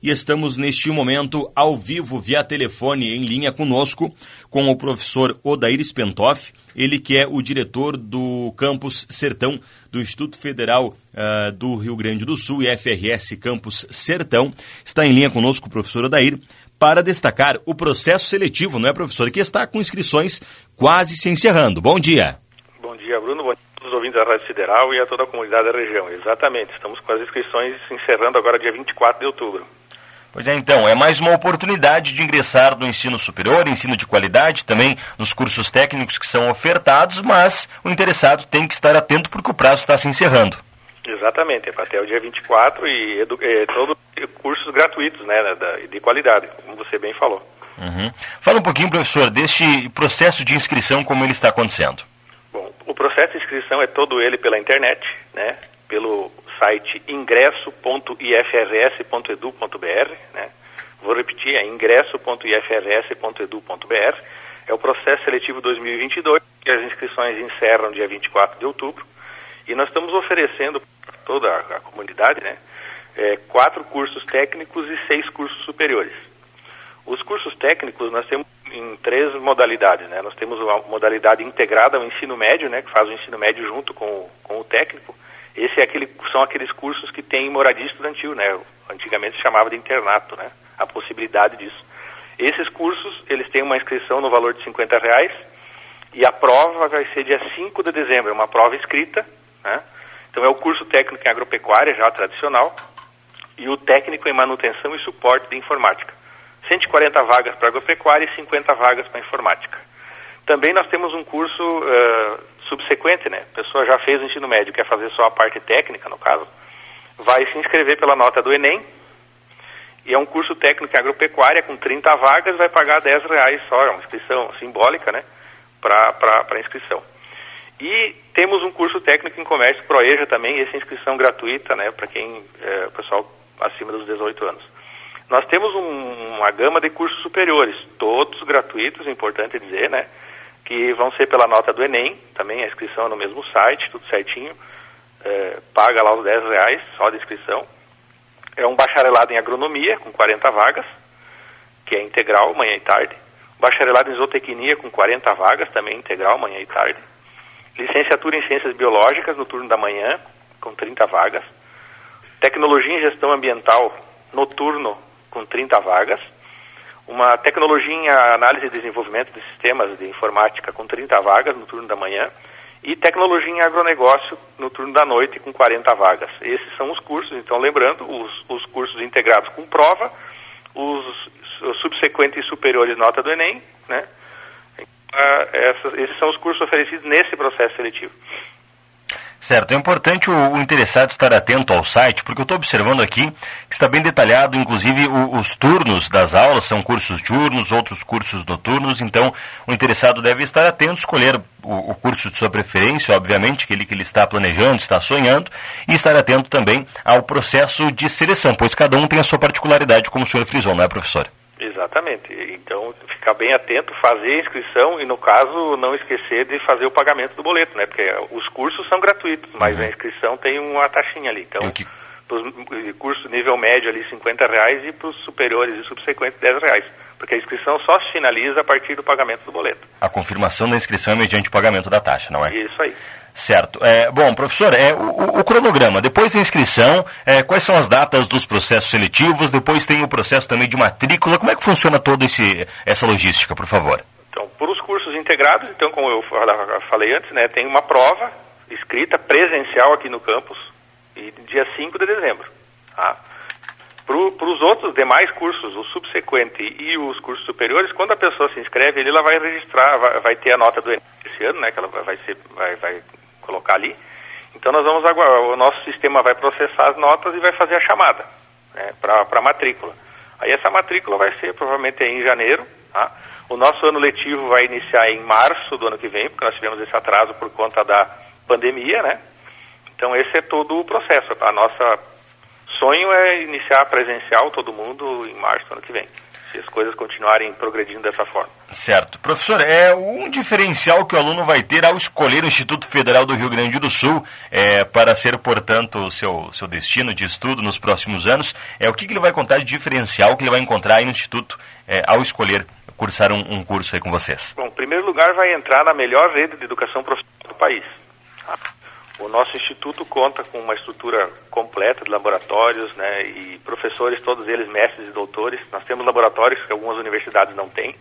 E estamos neste momento ao vivo via telefone em linha conosco com o professor Odair Spentoff, ele que é o diretor do campus Sertão do Instituto Federal uh, do Rio Grande do Sul, IFRS Campus Sertão. Está em linha conosco o professor Odair para destacar o processo seletivo, não é, professor? Que está com inscrições quase se encerrando. Bom dia. Bom dia, Bruno. Bom dia a todos os ouvintes da Rádio Federal e a toda a comunidade da região. Exatamente, estamos com as inscrições encerrando agora dia 24 de outubro. Pois é, então, é mais uma oportunidade de ingressar no ensino superior, ensino de qualidade, também nos cursos técnicos que são ofertados, mas o interessado tem que estar atento porque o prazo está se encerrando. Exatamente, é até o dia 24 e é, todos cursos gratuitos, né, de qualidade, como você bem falou. Uhum. Fala um pouquinho, professor, deste processo de inscrição, como ele está acontecendo. Bom, o processo de inscrição é todo ele pela internet, né, pelo site ingresso.ifrs.edu.br, né? Vou repetir, é ingresso.ifrs.edu.br. É o processo seletivo 2022, que as inscrições encerram dia 24 de outubro. E nós estamos oferecendo para toda a comunidade, né? É, quatro cursos técnicos e seis cursos superiores. Os cursos técnicos nós temos em três modalidades, né? Nós temos a modalidade integrada, o ensino médio, né? Que faz o ensino médio junto com, com o técnico esse é aquele, são aqueles cursos que tem moradia estudantil, né? Antigamente se chamava de internato, né? A possibilidade disso. Esses cursos, eles têm uma inscrição no valor de 50 reais e a prova vai ser dia 5 de dezembro, é uma prova escrita, né? Então é o curso técnico em agropecuária, já tradicional, e o técnico em manutenção e suporte de informática. 140 vagas para agropecuária e 50 vagas para informática. Também nós temos um curso uh, subsequente, né? A pessoa já fez o ensino médio, quer fazer só a parte técnica, no caso, vai se inscrever pela nota do Enem, e é um curso técnico em agropecuária com 30 vagas, vai pagar 10 reais só, é uma inscrição simbólica, né? Para inscrição. E temos um curso técnico em comércio Proeja também, essa inscrição gratuita, né? Para quem, é, o pessoal acima dos 18 anos. Nós temos um, uma gama de cursos superiores, todos gratuitos, importante dizer, né? Que vão ser pela nota do Enem, também a inscrição é no mesmo site, tudo certinho, é, paga lá os 10 reais só de inscrição. É um bacharelado em agronomia, com 40 vagas, que é integral, manhã e tarde. Bacharelado em zootecnia, com 40 vagas, também integral, manhã e tarde. Licenciatura em ciências biológicas, no turno da manhã, com 30 vagas. Tecnologia em gestão ambiental, noturno, com 30 vagas uma tecnologia em análise e desenvolvimento de sistemas de informática com 30 vagas no turno da manhã e tecnologia em agronegócio no turno da noite com 40 vagas. Esses são os cursos, então lembrando, os, os cursos integrados com prova, os, os subsequentes e superiores nota do Enem, né? Uh, essas, esses são os cursos oferecidos nesse processo seletivo. Certo, é importante o, o, interessado estar atento ao site, porque eu estou observando aqui que está bem detalhado, inclusive o, os turnos das aulas, são cursos diurnos, outros cursos noturnos, então o interessado deve estar atento, escolher o, o curso de sua preferência, obviamente, aquele que ele está planejando, está sonhando, e estar atento também ao processo de seleção, pois cada um tem a sua particularidade, como o senhor frisou, não é, professor? Exatamente. Então, ficar bem atento, fazer a inscrição e, no caso, não esquecer de fazer o pagamento do boleto, né? Porque os cursos são gratuitos, mas uhum. a inscrição tem uma taxinha ali. Então, que... para os cursos nível médio ali, 50 reais e para os superiores e subsequentes, 10 reais. Porque a inscrição só se finaliza a partir do pagamento do boleto. A confirmação da inscrição é mediante o pagamento da taxa, não é? Isso aí. Certo. É, bom, professor, é, o, o cronograma, depois da inscrição, é, quais são as datas dos processos seletivos, depois tem o processo também de matrícula, como é que funciona toda essa logística, por favor? Então, por os cursos integrados, então, como eu falei antes, né, tem uma prova escrita presencial aqui no campus, e dia 5 de dezembro. Tá? Para os outros demais cursos, o subsequente e os cursos superiores, quando a pessoa se inscreve, ele ela vai registrar, vai, vai ter a nota do Enem esse ano, né, que ela vai, ser, vai, vai colocar ali. Então nós vamos aguardar, o nosso sistema vai processar as notas e vai fazer a chamada né, para a matrícula. Aí essa matrícula vai ser provavelmente em janeiro. Tá? O nosso ano letivo vai iniciar em março do ano que vem, porque nós tivemos esse atraso por conta da pandemia, né? Então esse é todo o processo. A nossa sonho é iniciar presencial todo mundo em março do ano que vem. Se as coisas continuarem progredindo dessa forma. Certo. Professor, é um diferencial que o aluno vai ter ao escolher o Instituto Federal do Rio Grande do Sul é, para ser, portanto, o seu, seu destino de estudo nos próximos anos. É o que, que ele vai contar de diferencial que ele vai encontrar aí no Instituto é, ao escolher cursar um, um, curso aí com vocês? Bom, em primeiro lugar, vai entrar na melhor rede de educação profissional do país. O nosso instituto conta com uma estrutura completa de laboratórios, né, e professores, todos eles mestres e doutores. Nós temos laboratórios que algumas universidades não têm.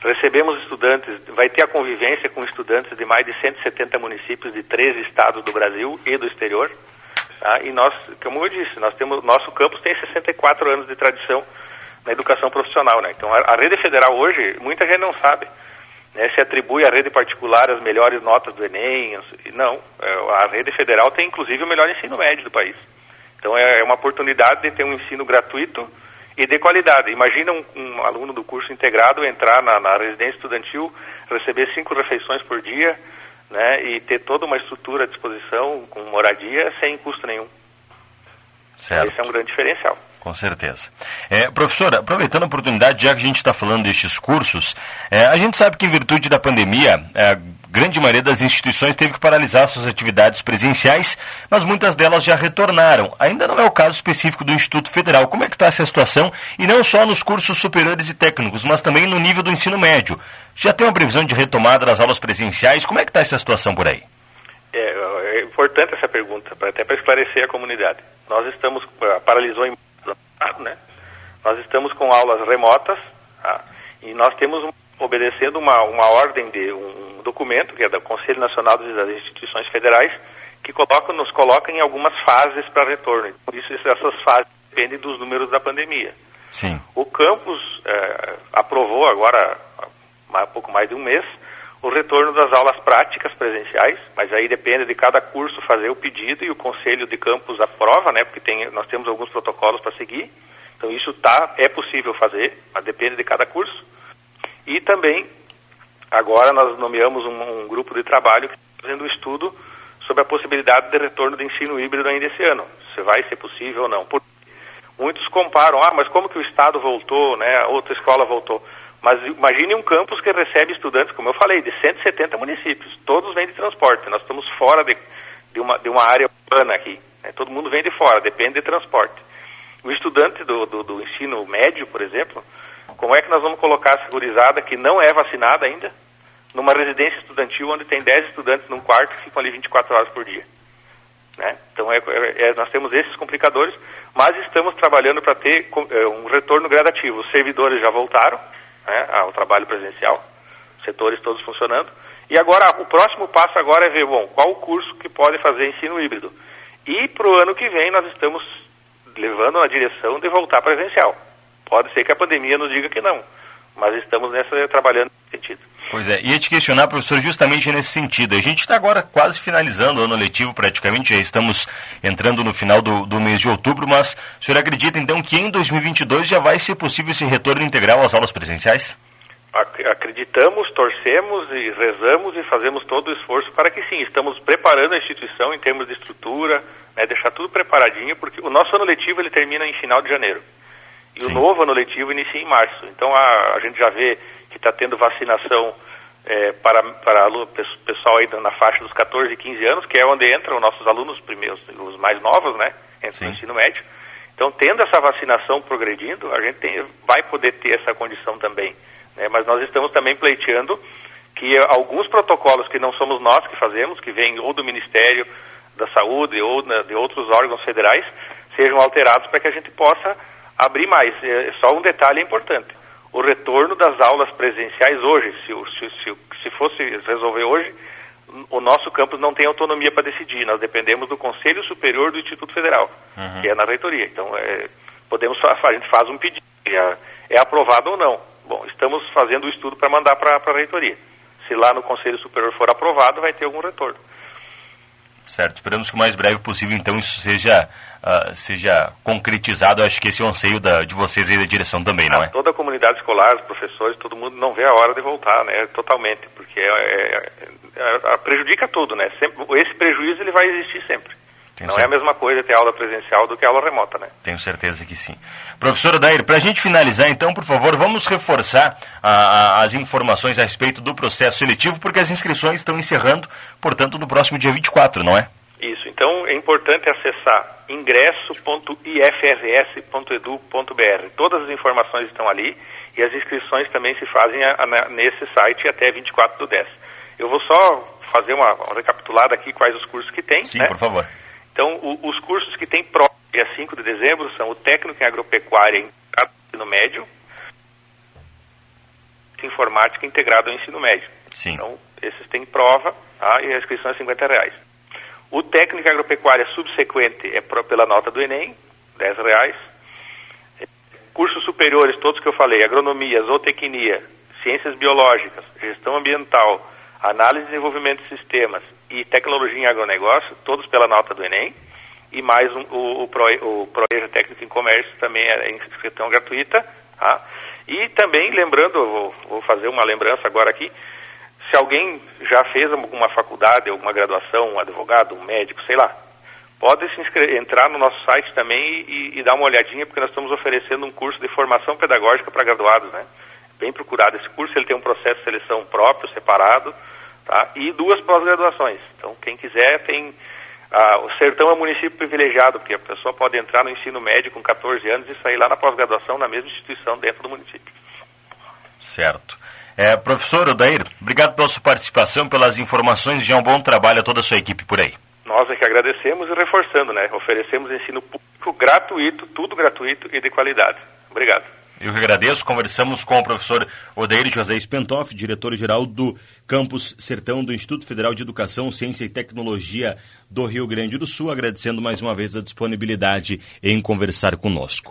Recebemos estudantes, vai ter a convivência com estudantes de mais de 170 municípios de 13 estados do Brasil e do exterior. Tá? E nós, como eu disse, nós temos, nosso campus tem 64 anos de tradição na educação profissional, né? Então a, a rede federal hoje, muita gente não sabe né, se atribui à rede particular as melhores notas do Enem. Não, é, a rede federal tem inclusive o melhor ensino médio do país. Então é, é uma oportunidade de ter um ensino gratuito e de qualidade. Imagina um, um aluno do curso integrado entrar na, na, residência estudantil, receber cinco refeições por dia, né, e ter toda uma estrutura à disposição com moradia sem custo nenhum. Certo. Esse é um grande diferencial. Com certeza. É, professora, aproveitando a oportunidade, já que a gente está falando destes cursos, é, a gente sabe que em virtude da pandemia, é, a grande maioria das instituições teve que paralisar suas atividades presenciais, mas muitas delas já retornaram. Ainda não é o caso específico do Instituto Federal. Como é que está essa situação? E não só nos cursos superiores e técnicos, mas também no nível do ensino médio. Já tem uma previsão de retomada das aulas presenciais? Como é que está essa situação por aí? É, é importante essa pergunta, até para esclarecer a comunidade. Nós estamos, uh, paralisou em né? Nós estamos com aulas remotas tá? e nós temos obedecendo uma, uma ordem de um documento que é do Conselho Nacional das Instituições Federais que coloca, nos coloca em algumas fases para retorno. Por isso essas fases dependem dos números da pandemia. Sim. O campus é, aprovou agora há pouco mais de um mês o retorno das aulas práticas presenciais, mas aí depende de cada curso fazer o pedido e o conselho de campus aprova, né? Porque tem, nós temos alguns protocolos para seguir. Então isso tá, é possível fazer, mas depende de cada curso. E também agora nós nomeamos um, um grupo de trabalho que está fazendo um estudo sobre a possibilidade de retorno de ensino híbrido ainda esse ano, se vai ser possível ou não. Muitos comparam, ah, mas como que o Estado voltou, né? A outra escola voltou. Mas imagine um campus que recebe estudantes, como eu falei, de 170 municípios. Todos vêm de transporte. Nós estamos fora de, de, uma, de uma área urbana aqui. Né? Todo mundo vem de fora, depende de transporte. O estudante do, do, do, ensino médio, por exemplo, como é que nós vamos colocar a segurizada que não é vacinada ainda numa residência estudantil onde tem 10 estudantes num quarto que ficam ali 24 horas por dia? Né? Então é, é, é, nós temos esses complicadores, mas estamos trabalhando para ter é, um retorno gradativo. Os servidores já voltaram, né, ao trabalho presencial, setores todos funcionando. E agora, o próximo passo agora é ver, bom, qual o curso que pode fazer ensino híbrido. E para o ano que vem nós estamos levando na direção de voltar presencial. Pode ser que a pandemia nos diga que não, mas estamos nessa trabalhando nesse sentido. Pois é, ia te questionar, professor, justamente nesse sentido. A gente está agora quase finalizando o ano letivo, praticamente, já estamos entrando no final do, do mês de outubro, mas o senhor acredita então que em 2022 já vai ser possível esse retorno integral às aulas presenciais? Acreditamos, torcemos e rezamos e fazemos todo o esforço para que sim, estamos preparando a instituição em termos de estrutura, né, deixar tudo preparadinho, porque o nosso ano letivo ele termina em final de janeiro. E sim. o novo ano letivo inicia em março. Então a, a gente já vê que está tendo vacinação é, para, para o pessoal aí na faixa dos 14 e 15 anos, que é onde entram os nossos alunos primeiros, os mais novos, né, entre o ensino médio. Então, tendo essa vacinação progredindo, a gente tem, vai poder ter essa condição também. Né? Mas nós estamos também pleiteando que alguns protocolos que não somos nós que fazemos, que vêm ou do Ministério da Saúde ou de outros órgãos federais, sejam alterados para que a gente possa abrir mais. É, só um detalhe importante o retorno das aulas presenciais hoje. Se, se, se, se fosse resolver hoje, o nosso campus não tem autonomia para decidir. Nós dependemos do Conselho Superior do Instituto Federal, uhum. que é na reitoria. Então, é, podemos a gente faz um pedido, é, é aprovado ou não. Bom, estamos fazendo o estudo para mandar para a reitoria. Se lá no Conselho Superior for aprovado, vai ter algum retorno. Certo, esperamos que o mais breve possível, então, isso seja, uh, seja concretizado. Acho que esse é o anseio da, de vocês e da direção também, não é? Toda a comunidade escolar, os professores, todo mundo não vê a hora de voltar, né? Totalmente, porque é, é, é, é prejudica tudo, né? Sempre, esse prejuízo ele vai existir sempre. Tenho Não certeza. é a mesma coisa ter aula presencial do que aula remota, né? Tenho certeza que sim. Professor Odair, para a gente finalizar então, por favor, vamos reforçar a, a, as informações a respeito do processo seletivo, porque as inscrições estão encerrando, portanto, no próximo dia 24, não é? Isso, então é importante acessar ingresso.ifrs.edu.br. Todas as informações estão ali e as inscrições também se fazem a, nesse site até 24 do 10. Eu vou só fazer uma, uma recapitulada aqui quais os cursos que tem. Sim, né? por favor. Então, o, os cursos que tem prova dia 5 de dezembro são o técnico em agropecuária integrado ao ensino médio, informática integrado ao ensino médio. Sim. Então, esses têm prova tá? e a inscrição é 50 reais. O técnico em agropecuária subsequente é pela nota do Enem, 10 reais. Cursos superiores, todos que eu falei, agronomia, zootecnia, ciências biológicas, gestão ambiental, análise e desenvolvimento de sistemas e tecnologia em agronegócio, todos pela nota do Enem. E mais um, o, o, Pro, o Proeja Técnico em Comércio também é inscrição gratuita. Tá? E também, lembrando, vou, vou fazer uma lembrança agora aqui, se alguém já fez alguma faculdade, alguma graduação, um advogado, um médico, sei lá, pode se inscrever, entrar no nosso site também e, e, dar uma olhadinha, porque nós estamos oferecendo um curso de formação pedagógica para graduados, né? Bem procurado. Esse curso ele tem um processo de seleção próprio, separado, tá? E duas pós-graduações. Então, quem quiser tem... Ah, o Sertão é um município privilegiado, porque a pessoa pode entrar no ensino médio com 14 anos e sair lá na pós-graduação na mesma instituição dentro do município. Certo. É, professor Odair, obrigado pela sua participação, pelas informações e um bom trabalho a toda a sua equipe por aí. Nós é que agradecemos e reforçando, né? Oferecemos ensino público gratuito, tudo gratuito e de qualidade. Obrigado. Eu que agradeço. Conversamos com o professor Odair José Spentoff, diretor-geral do Campus Sertão do Instituto Federal de Educação, Ciência e Tecnologia do Rio Grande do Sul, agradecendo mais uma vez a disponibilidade em conversar conosco.